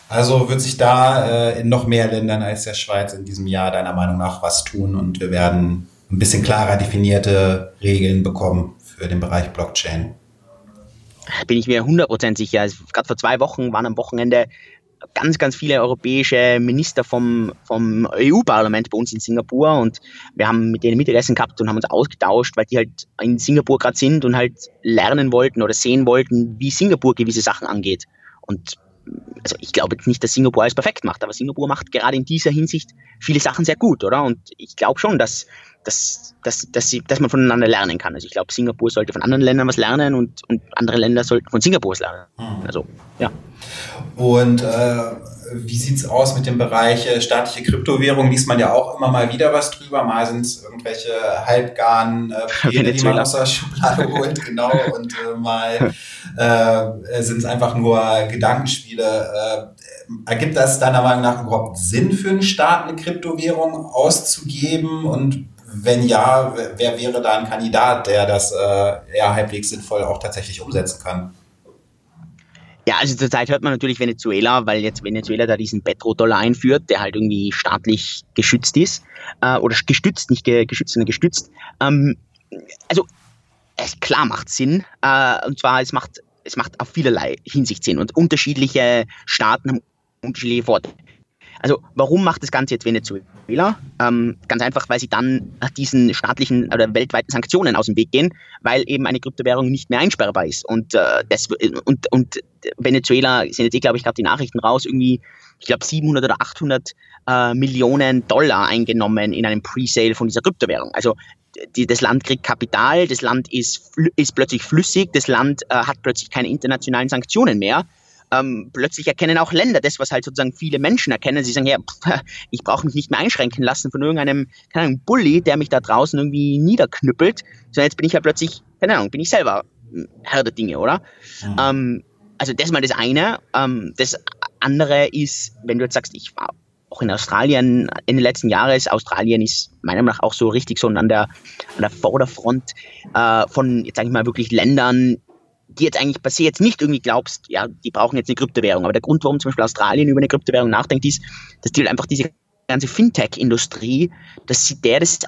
Also wird sich da äh, in noch mehr Ländern als der Schweiz in diesem Jahr deiner Meinung nach was tun und wir werden ein bisschen klarer definierte Regeln bekommen für den Bereich Blockchain. Bin ich mir 100% sicher. Also, Gerade vor zwei Wochen waren am Wochenende ganz, ganz viele europäische Minister vom, vom EU-Parlament bei uns in Singapur und wir haben mit denen Mittagessen gehabt und haben uns ausgetauscht, weil die halt in Singapur gerade sind und halt lernen wollten oder sehen wollten, wie Singapur gewisse Sachen angeht. Und also ich glaube nicht, dass Singapur alles perfekt macht, aber Singapur macht gerade in dieser Hinsicht viele Sachen sehr gut, oder? Und ich glaube schon, dass, dass, dass, dass, sie, dass man voneinander lernen kann. Also ich glaube, Singapur sollte von anderen Ländern was lernen und, und andere Länder sollten von Singapur was lernen. Mhm. Also, ja. Und äh, wie sieht's aus mit dem Bereich äh, staatliche Kryptowährung? Liest man ja auch immer mal wieder was drüber. Mal sind es irgendwelche halbgaren äh, Pläne, die man aus der Schublade holt, genau. Und äh, mal äh, sind es einfach nur Gedankenspiele. Äh, ergibt das deiner Meinung nach überhaupt Sinn für einen Staat, eine Kryptowährung auszugeben? Und wenn ja, wer wäre da ein Kandidat, der das äh, eher halbwegs sinnvoll auch tatsächlich umsetzen kann? Ja, also zurzeit hört man natürlich Venezuela, weil jetzt Venezuela da diesen Petrodollar einführt, der halt irgendwie staatlich geschützt ist. Äh, oder gestützt, nicht ge geschützt, sondern gestützt. Ähm, also klar macht Sinn. Äh, und zwar, es macht, es macht auf vielerlei Hinsicht Sinn. Und unterschiedliche Staaten haben unterschiedliche Vorteile. Also warum macht das Ganze jetzt Venezuela? Ähm, ganz einfach, weil sie dann diesen staatlichen oder weltweiten Sanktionen aus dem Weg gehen, weil eben eine Kryptowährung nicht mehr einsperrbar ist. Und, äh, das, und, und Venezuela sind jetzt eh, glaube ich, gerade die Nachrichten raus, irgendwie, ich glaube, 700 oder 800 äh, Millionen Dollar eingenommen in einem Presale von dieser Kryptowährung. Also die, das Land kriegt Kapital, das Land ist, ist plötzlich flüssig, das Land äh, hat plötzlich keine internationalen Sanktionen mehr ähm, plötzlich erkennen auch Länder das, was halt sozusagen viele Menschen erkennen. Sie sagen, ja, pff, ich brauche mich nicht mehr einschränken lassen von irgendeinem, keine Ahnung, Bully, der mich da draußen irgendwie niederknüppelt, sondern jetzt bin ich ja plötzlich, keine Ahnung, bin ich selber Herr der Dinge, oder? Mhm. Ähm, also das ist mal das eine. Ähm, das andere ist, wenn du jetzt sagst, ich war auch in Australien in den letzten Jahren, Australien ist meiner Meinung nach auch so richtig so an der, an der Vorderfront äh, von, jetzt sage ich mal, wirklich Ländern, die jetzt eigentlich se jetzt nicht irgendwie glaubst, ja, die brauchen jetzt eine Kryptowährung. Aber der Grund, warum zum Beispiel Australien über eine Kryptowährung nachdenkt, ist, dass die halt einfach diese ganze Fintech-Industrie, dass sie der das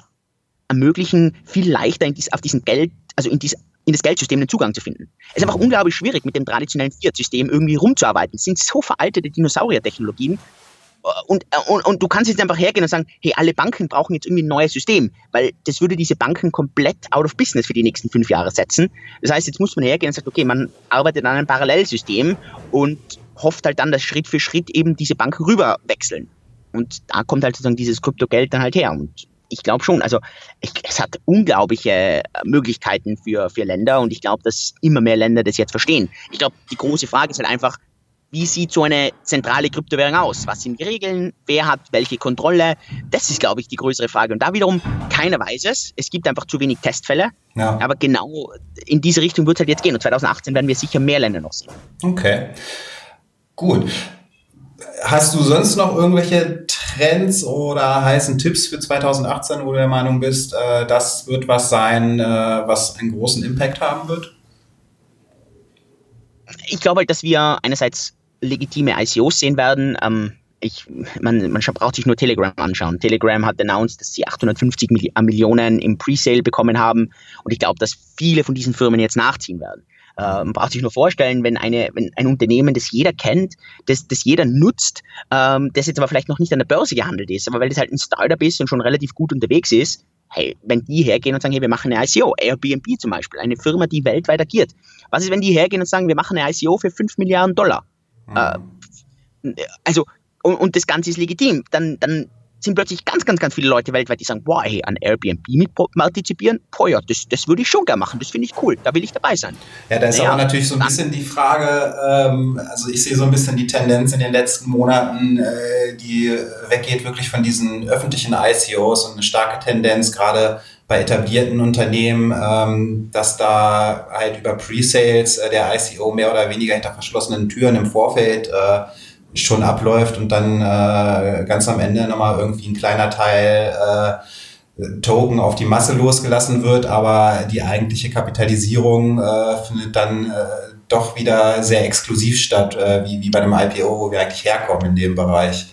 ermöglichen, viel leichter in dies, auf diesen Geld, also in, dies, in das Geldsystem den Zugang zu finden. Es ist einfach unglaublich schwierig, mit dem traditionellen Fiat-System irgendwie rumzuarbeiten. Es sind so veraltete Dinosaurier-Technologien, und, und, und du kannst jetzt einfach hergehen und sagen, hey, alle Banken brauchen jetzt irgendwie ein neues System, weil das würde diese Banken komplett out of business für die nächsten fünf Jahre setzen. Das heißt, jetzt muss man hergehen und sagen, okay, man arbeitet an einem Parallelsystem und hofft halt dann, dass Schritt für Schritt eben diese Banken rüber wechseln. Und da kommt halt sozusagen dieses Kryptogeld dann halt her. Und ich glaube schon, also ich, es hat unglaubliche Möglichkeiten für, für Länder und ich glaube, dass immer mehr Länder das jetzt verstehen. Ich glaube, die große Frage ist halt einfach, wie sieht so eine zentrale Kryptowährung aus? Was sind die Regeln? Wer hat welche Kontrolle? Das ist, glaube ich, die größere Frage. Und da wiederum, keiner weiß es. Es gibt einfach zu wenig Testfälle. Ja. Aber genau in diese Richtung wird es halt jetzt gehen. Und 2018 werden wir sicher mehr Länder noch sehen. Okay. Gut. Hast du sonst noch irgendwelche Trends oder heißen Tipps für 2018, wo du der Meinung bist, äh, das wird was sein, äh, was einen großen Impact haben wird? Ich glaube halt, dass wir einerseits legitime ICOs sehen werden. Ähm, ich, man, man braucht sich nur Telegram anschauen. Telegram hat announced, dass sie 850 Millionen im Presale bekommen haben und ich glaube, dass viele von diesen Firmen jetzt nachziehen werden. Äh, man braucht sich nur vorstellen, wenn, eine, wenn ein Unternehmen, das jeder kennt, das, das jeder nutzt, ähm, das jetzt aber vielleicht noch nicht an der Börse gehandelt ist, aber weil das halt ein Startup ist und schon relativ gut unterwegs ist, hey, wenn die hergehen und sagen, hey, wir machen eine ICO, Airbnb zum Beispiel, eine Firma, die weltweit agiert. Was ist, wenn die hergehen und sagen, wir machen eine ICO für 5 Milliarden Dollar? Mhm. Äh, also, und, und, das Ganze ist legitim. Dann, dann sind plötzlich ganz, ganz, ganz viele Leute weltweit, die sagen, boah, hey, an Airbnb mit partizipieren, boah, ja, das, das würde ich schon gerne machen, das finde ich cool, da will ich dabei sein. Ja, da ist naja, aber natürlich so ein bisschen die Frage, ähm, also ich sehe so ein bisschen die Tendenz in den letzten Monaten, äh, die weggeht wirklich von diesen öffentlichen ICOs und eine starke Tendenz gerade bei etablierten Unternehmen, ähm, dass da halt über Pre-Sales äh, der ICO mehr oder weniger hinter verschlossenen Türen im Vorfeld äh, schon abläuft und dann äh, ganz am Ende nochmal irgendwie ein kleiner Teil äh, Token auf die Masse losgelassen wird, aber die eigentliche Kapitalisierung äh, findet dann äh, doch wieder sehr exklusiv statt, äh, wie, wie bei einem IPO, wo wir eigentlich herkommen in dem Bereich.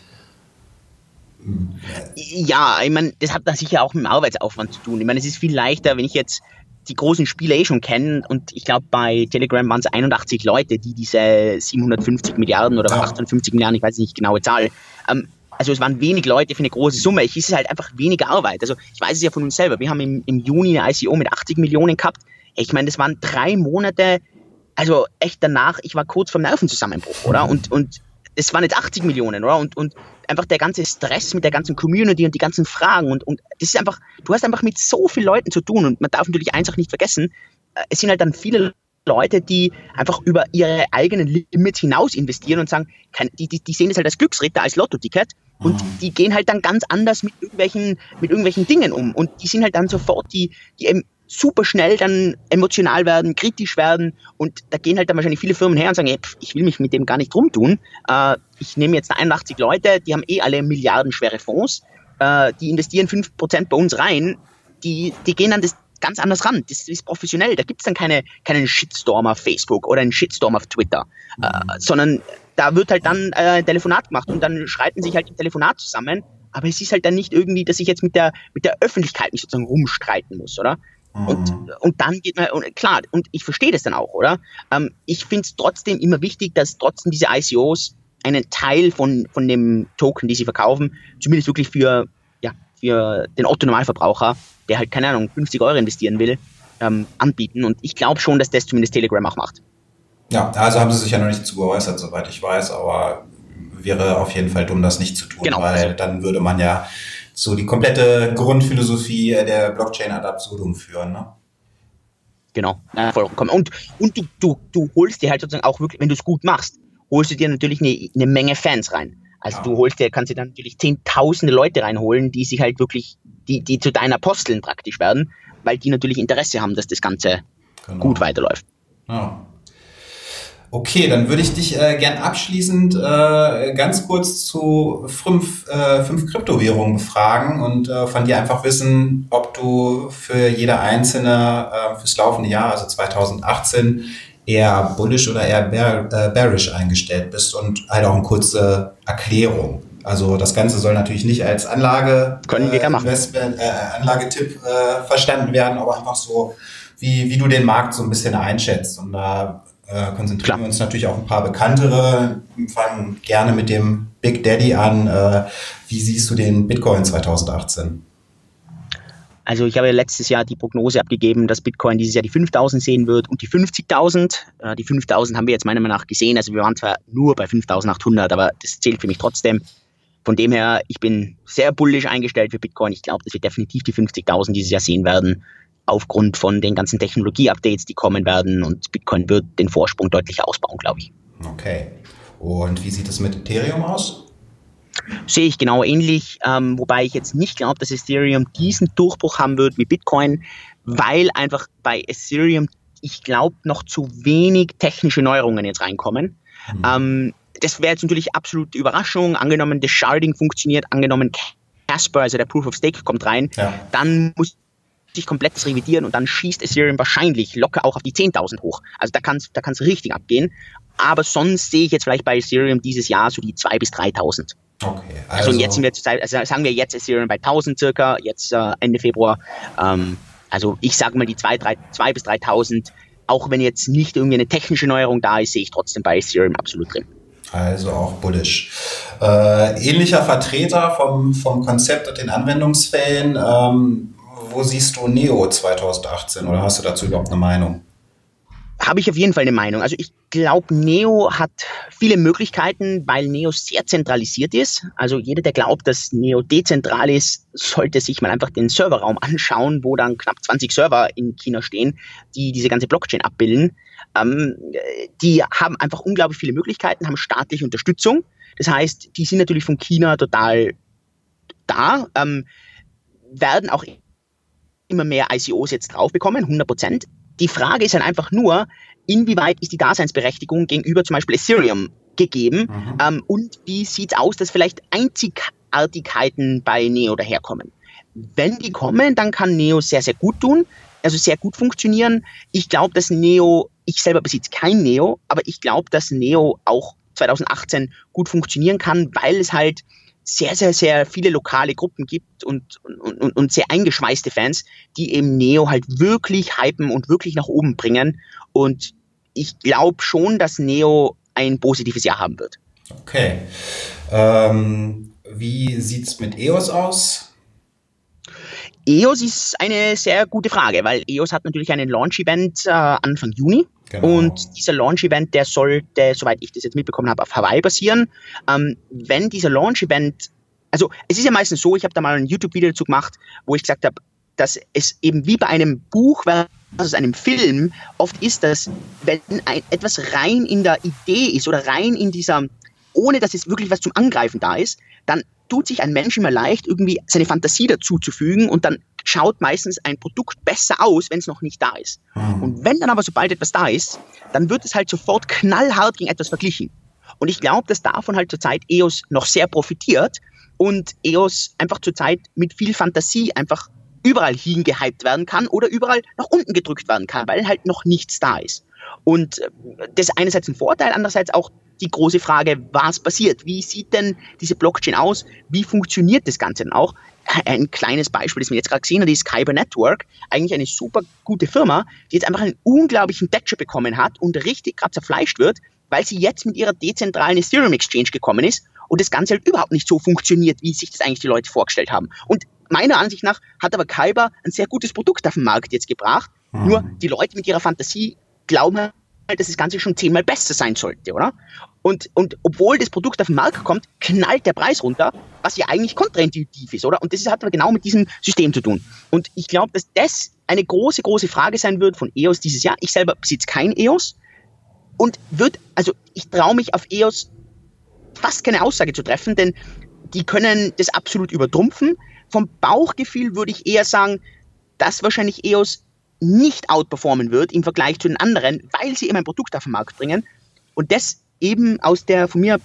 Ja, ich meine, das hat da sicher auch mit dem Arbeitsaufwand zu tun. Ich meine, es ist viel leichter, wenn ich jetzt die großen Spiele eh schon kennen und ich glaube bei Telegram waren es 81 Leute, die diese 750 Milliarden oder ja. 58 Milliarden, ich weiß nicht genaue Zahl, ähm, also es waren wenig Leute für eine große Summe. Es ist halt einfach weniger Arbeit. Also ich weiß es ja von uns selber. Wir haben im, im Juni eine ICO mit 80 Millionen gehabt. Ich meine, das waren drei Monate, also echt danach, ich war kurz vom Nervenzusammenbruch, oder? Und, und es waren jetzt 80 Millionen, oder? Und, und einfach der ganze Stress mit der ganzen Community und die ganzen Fragen und, und das ist einfach, du hast einfach mit so vielen Leuten zu tun und man darf natürlich eins auch nicht vergessen, äh, es sind halt dann viele Leute, die einfach über ihre eigenen Limits hinaus investieren und sagen, die, die, die sehen das halt als Glücksritter, als Lotto-Ticket und mhm. die gehen halt dann ganz anders mit irgendwelchen, mit irgendwelchen Dingen um und die sind halt dann sofort, die, die eben super schnell dann emotional werden, kritisch werden und da gehen halt dann wahrscheinlich viele Firmen her und sagen, ey, pff, ich will mich mit dem gar nicht rumtun. Äh, ich nehme jetzt 81 Leute, die haben eh alle milliardenschwere Fonds, äh, die investieren 5% bei uns rein, die, die gehen dann das ganz anders ran. Das ist professionell. Da gibt es dann keine, keinen Shitstorm auf Facebook oder einen Shitstorm auf Twitter, mhm. äh, sondern da wird halt dann äh, ein Telefonat gemacht und dann schreiten sich halt im Telefonat zusammen. Aber es ist halt dann nicht irgendwie, dass ich jetzt mit der, mit der Öffentlichkeit mich sozusagen rumstreiten muss, oder? Und, mhm. und dann geht man, und klar, und ich verstehe das dann auch, oder? Ähm, ich finde es trotzdem immer wichtig, dass trotzdem diese ICOs einen Teil von, von dem Token, die sie verkaufen, zumindest wirklich für, ja, für den Otto-Normalverbraucher, der halt, keine Ahnung, 50 Euro investieren will, ähm, anbieten. Und ich glaube schon, dass das zumindest Telegram auch macht. Ja, also haben sie sich ja noch nicht zu geäußert, soweit ich weiß, aber wäre auf jeden Fall dumm, das nicht zu tun, genau. weil dann würde man ja so die komplette Grundphilosophie der Blockchain ad absurdum führen. Ne? Genau, äh, vollkommen. Und, und du, du, du holst dir halt sozusagen auch wirklich, wenn du es gut machst, holst du dir natürlich eine, eine Menge Fans rein. Also ja. du holst dir, kannst dir dann natürlich zehntausende Leute reinholen, die sich halt wirklich, die, die zu deinen Aposteln praktisch werden, weil die natürlich Interesse haben, dass das Ganze genau. gut weiterläuft. Ja. Okay, dann würde ich dich äh, gern abschließend äh, ganz kurz zu fünf, äh, fünf Kryptowährungen befragen und äh, von dir einfach wissen, ob du für jede einzelne äh, fürs laufende Jahr, also 2018, eher bullish oder eher bear, äh, bearish eingestellt bist und halt auch eine kurze Erklärung. Also das Ganze soll natürlich nicht als Anlage, Können wir äh, Investment, äh, Anlagetipp äh, verstanden werden, aber einfach so, wie, wie du den Markt so ein bisschen einschätzt. Und da äh, konzentrieren Klar. wir uns natürlich auf ein paar bekanntere. Fangen gerne mit dem Big Daddy an. Äh, wie siehst du den Bitcoin 2018? Also ich habe ja letztes Jahr die Prognose abgegeben, dass Bitcoin dieses Jahr die 5000 sehen wird und die 50.000. Äh, die 5000 haben wir jetzt meiner Meinung nach gesehen. Also wir waren zwar nur bei 5800, aber das zählt für mich trotzdem. Von dem her, ich bin sehr bullisch eingestellt für Bitcoin. Ich glaube, dass wir definitiv die 50.000 dieses Jahr sehen werden, aufgrund von den ganzen Technologie-Updates, die kommen werden. Und Bitcoin wird den Vorsprung deutlich ausbauen, glaube ich. Okay. Und wie sieht es mit Ethereum aus? Sehe ich genau ähnlich, ähm, wobei ich jetzt nicht glaube, dass Ethereum diesen Durchbruch haben wird wie Bitcoin, weil einfach bei Ethereum, ich glaube, noch zu wenig technische Neuerungen jetzt reinkommen. Mhm. Ähm, das wäre jetzt natürlich absolute Überraschung. Angenommen, das Sharding funktioniert, angenommen, Casper, also der Proof of Stake, kommt rein, ja. dann muss sich komplett revidieren und dann schießt Ethereum wahrscheinlich locker auch auf die 10.000 hoch. Also da kann es da kann's richtig abgehen. Aber sonst sehe ich jetzt vielleicht bei Ethereum dieses Jahr so die 2.000 bis 3.000. Okay, also, also jetzt sind wir zurzeit, also sagen wir jetzt Ethereum bei 1000 circa, jetzt äh, Ende Februar. Ähm, also ich sage mal die 2.000 bis 3.000. Auch wenn jetzt nicht irgendwie eine technische Neuerung da ist, sehe ich trotzdem bei Ethereum absolut drin. Also auch bullish. Äh, ähnlicher Vertreter vom, vom Konzept und den Anwendungsfällen. Ähm, wo siehst du Neo 2018 oder hast du dazu überhaupt eine Meinung? habe ich auf jeden Fall eine Meinung. Also ich glaube, Neo hat viele Möglichkeiten, weil Neo sehr zentralisiert ist. Also jeder, der glaubt, dass Neo dezentral ist, sollte sich mal einfach den Serverraum anschauen, wo dann knapp 20 Server in China stehen, die diese ganze Blockchain abbilden. Ähm, die haben einfach unglaublich viele Möglichkeiten, haben staatliche Unterstützung. Das heißt, die sind natürlich von China total da, ähm, werden auch immer mehr ICOs jetzt drauf bekommen, 100 Prozent. Die Frage ist dann einfach nur, inwieweit ist die Daseinsberechtigung gegenüber zum Beispiel Ethereum gegeben mhm. ähm, und wie sieht es aus, dass vielleicht Einzigartigkeiten bei Neo daherkommen. Wenn die kommen, dann kann Neo sehr, sehr gut tun, also sehr gut funktionieren. Ich glaube, dass Neo, ich selber besitze kein Neo, aber ich glaube, dass Neo auch 2018 gut funktionieren kann, weil es halt sehr, sehr, sehr viele lokale Gruppen gibt und, und, und sehr eingeschweißte Fans, die eben Neo halt wirklich hypen und wirklich nach oben bringen. Und ich glaube schon, dass Neo ein positives Jahr haben wird. Okay. Ähm, wie sieht es mit EOS aus? EOS ist eine sehr gute Frage, weil EOS hat natürlich einen Launch-Event äh, Anfang Juni. Genau. Und dieser Launch-Event, der sollte, soweit ich das jetzt mitbekommen habe, auf Hawaii basieren. Ähm, wenn dieser Launch-Event, also es ist ja meistens so, ich habe da mal ein YouTube-Video dazu gemacht, wo ich gesagt habe, dass es eben wie bei einem Buch versus einem Film oft ist, dass wenn ein, etwas rein in der Idee ist oder rein in dieser, ohne dass es wirklich was zum Angreifen da ist, dann tut sich ein Mensch immer leicht, irgendwie seine Fantasie dazuzufügen und dann schaut meistens ein Produkt besser aus, wenn es noch nicht da ist. Mhm. Und wenn dann aber sobald etwas da ist, dann wird es halt sofort knallhart gegen etwas verglichen. Und ich glaube, dass davon halt zurzeit EOS noch sehr profitiert und EOS einfach zurzeit mit viel Fantasie einfach überall hingehypt werden kann oder überall nach unten gedrückt werden kann, weil halt noch nichts da ist. Und äh, das ist einerseits ein Vorteil, andererseits auch die große Frage, was passiert? Wie sieht denn diese Blockchain aus? Wie funktioniert das Ganze denn auch? Ein kleines Beispiel, das wir jetzt gerade gesehen haben, ist Kyber Network, eigentlich eine super gute Firma, die jetzt einfach einen unglaublichen Thatcher bekommen hat und richtig gerade zerfleischt wird, weil sie jetzt mit ihrer dezentralen Ethereum Exchange gekommen ist und das Ganze halt überhaupt nicht so funktioniert, wie sich das eigentlich die Leute vorgestellt haben. Und meiner Ansicht nach hat aber Kyber ein sehr gutes Produkt auf den Markt jetzt gebracht. Mhm. Nur die Leute mit ihrer Fantasie glauben halt, dass das Ganze schon zehnmal besser sein sollte, oder? Und, und obwohl das Produkt auf den Markt kommt, knallt der Preis runter, was ja eigentlich kontraintuitiv ist, oder? Und das hat aber genau mit diesem System zu tun. Und ich glaube, dass das eine große, große Frage sein wird von EOS dieses Jahr. Ich selber besitze kein EOS und wird, also ich traue mich auf EOS fast keine Aussage zu treffen, denn die können das absolut übertrumpfen. Vom Bauchgefühl würde ich eher sagen, dass wahrscheinlich EOS nicht outperformen wird im Vergleich zu den anderen, weil sie eben ein Produkt auf den Markt bringen. Und das eben aus der von mir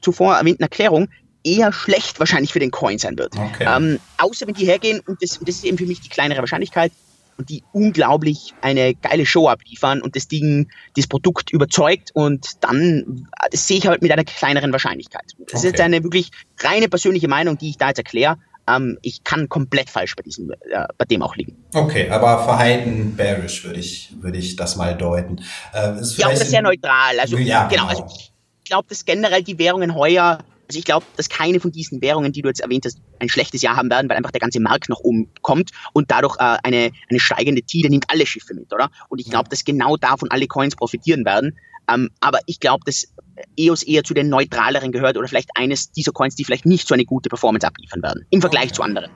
zuvor erwähnten Erklärung eher schlecht wahrscheinlich für den Coin sein wird. Okay. Ähm, außer wenn die hergehen, und das, das ist eben für mich die kleinere Wahrscheinlichkeit, und die unglaublich eine geile Show abliefern und das Ding, das Produkt überzeugt und dann, das sehe ich halt mit einer kleineren Wahrscheinlichkeit. Das okay. ist jetzt eine wirklich reine persönliche Meinung, die ich da jetzt erkläre, Ähm, ich kann komplett falsch bei diesem, äh, bei dem auch liegen. Okay, aber verhalten bearish würde ich, würde ich das mal deuten. Äh, ja, aber sehr neutral. Also, ja, genau. genau. Also ich glaube, dass generell die Währungen heuer also ich glaube, dass keine von diesen Währungen, die du jetzt erwähnt hast, ein schlechtes Jahr haben werden, weil einfach der ganze Markt nach oben kommt und dadurch äh, eine, eine steigende Tide nimmt alle Schiffe mit, oder? Und ich glaube, dass genau davon alle Coins profitieren werden. Ähm, aber ich glaube, dass EOS eher zu den neutraleren gehört oder vielleicht eines dieser Coins, die vielleicht nicht so eine gute Performance abliefern werden im Vergleich okay. zu anderen.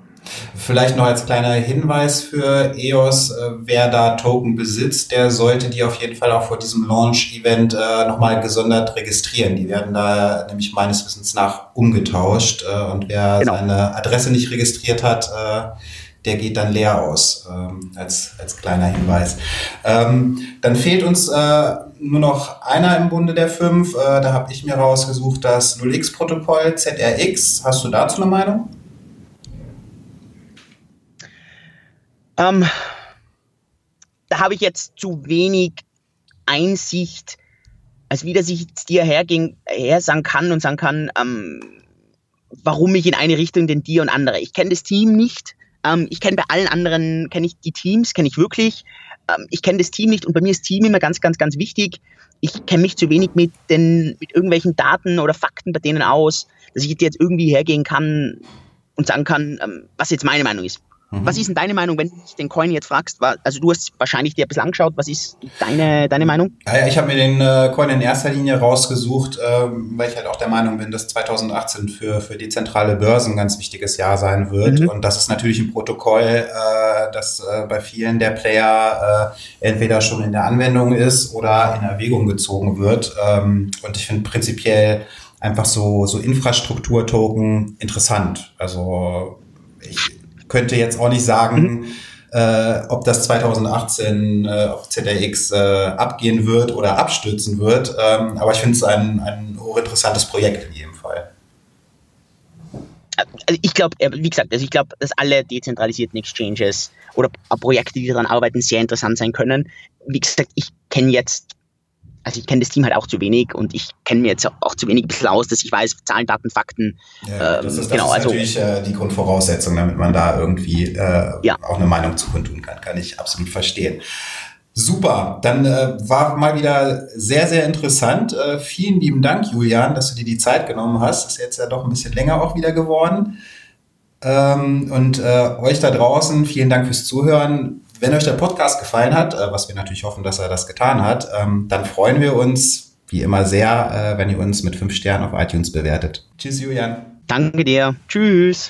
Vielleicht noch als kleiner Hinweis für EOS, äh, wer da Token besitzt, der sollte die auf jeden Fall auch vor diesem Launch-Event äh, nochmal gesondert registrieren. Die werden da nämlich meines Wissens nach umgetauscht äh, und wer genau. seine Adresse nicht registriert hat, äh, der geht dann leer aus, ähm, als, als kleiner Hinweis. Ähm, dann fehlt uns äh, nur noch einer im Bunde der fünf. Äh, da habe ich mir rausgesucht das 0x-Protokoll ZRX. Hast du dazu eine Meinung? Ähm, da habe ich jetzt zu wenig Einsicht, als wie das ich dir herging, her sagen kann und sagen kann, ähm, warum ich in eine Richtung denn dir und andere. Ich kenne das Team nicht. Ähm, ich kenne bei allen anderen, kenne ich die Teams, kenne ich wirklich. Ähm, ich kenne das Team nicht und bei mir ist Team immer ganz, ganz, ganz wichtig. Ich kenne mich zu wenig mit den, mit irgendwelchen Daten oder Fakten bei denen aus, dass ich jetzt irgendwie hergehen kann und sagen kann, ähm, was jetzt meine Meinung ist. Mhm. Was ist denn deine Meinung, wenn du den Coin jetzt fragst? Also du hast wahrscheinlich dir ein bisschen angeschaut. Was ist deine, deine Meinung? Ja, ich habe mir den äh, Coin in erster Linie rausgesucht, ähm, weil ich halt auch der Meinung bin, dass 2018 für, für die zentrale Börse ein ganz wichtiges Jahr sein wird. Mhm. Und das ist natürlich ein Protokoll, äh, das äh, bei vielen der Player entweder schon in der Anwendung ist oder in Erwägung gezogen wird. Ähm, und ich finde prinzipiell einfach so, so Infrastruktur-Token interessant. Also ich könnte jetzt auch nicht sagen, mhm. äh, ob das 2018 äh, auf ZRX äh, abgehen wird oder abstürzen wird. Ähm, aber ich finde es ein, ein hochinteressantes Projekt in jedem Fall. Also ich glaube, wie gesagt, also ich glaube, dass alle dezentralisierten Exchanges oder Projekte, die daran arbeiten, sehr interessant sein können. Wie gesagt, ich kenne jetzt also ich kenne das Team halt auch zu wenig und ich kenne mir jetzt auch zu wenig aus, dass ich weiß, Zahlen, Daten, Fakten. Ja, das ähm, ist, das genau, ist also, natürlich äh, die Grundvoraussetzung, damit man da irgendwie äh, ja. auch eine Meinung zu kundtun kann. Kann ich absolut verstehen. Super, dann äh, war mal wieder sehr, sehr interessant. Äh, vielen lieben Dank, Julian, dass du dir die Zeit genommen hast. Ist jetzt ja doch ein bisschen länger auch wieder geworden. Ähm, und äh, euch da draußen, vielen Dank fürs Zuhören. Wenn euch der Podcast gefallen hat, äh, was wir natürlich hoffen, dass er das getan hat, ähm, dann freuen wir uns wie immer sehr, äh, wenn ihr uns mit fünf Sternen auf iTunes bewertet. Tschüss, Julian. Danke dir. Tschüss.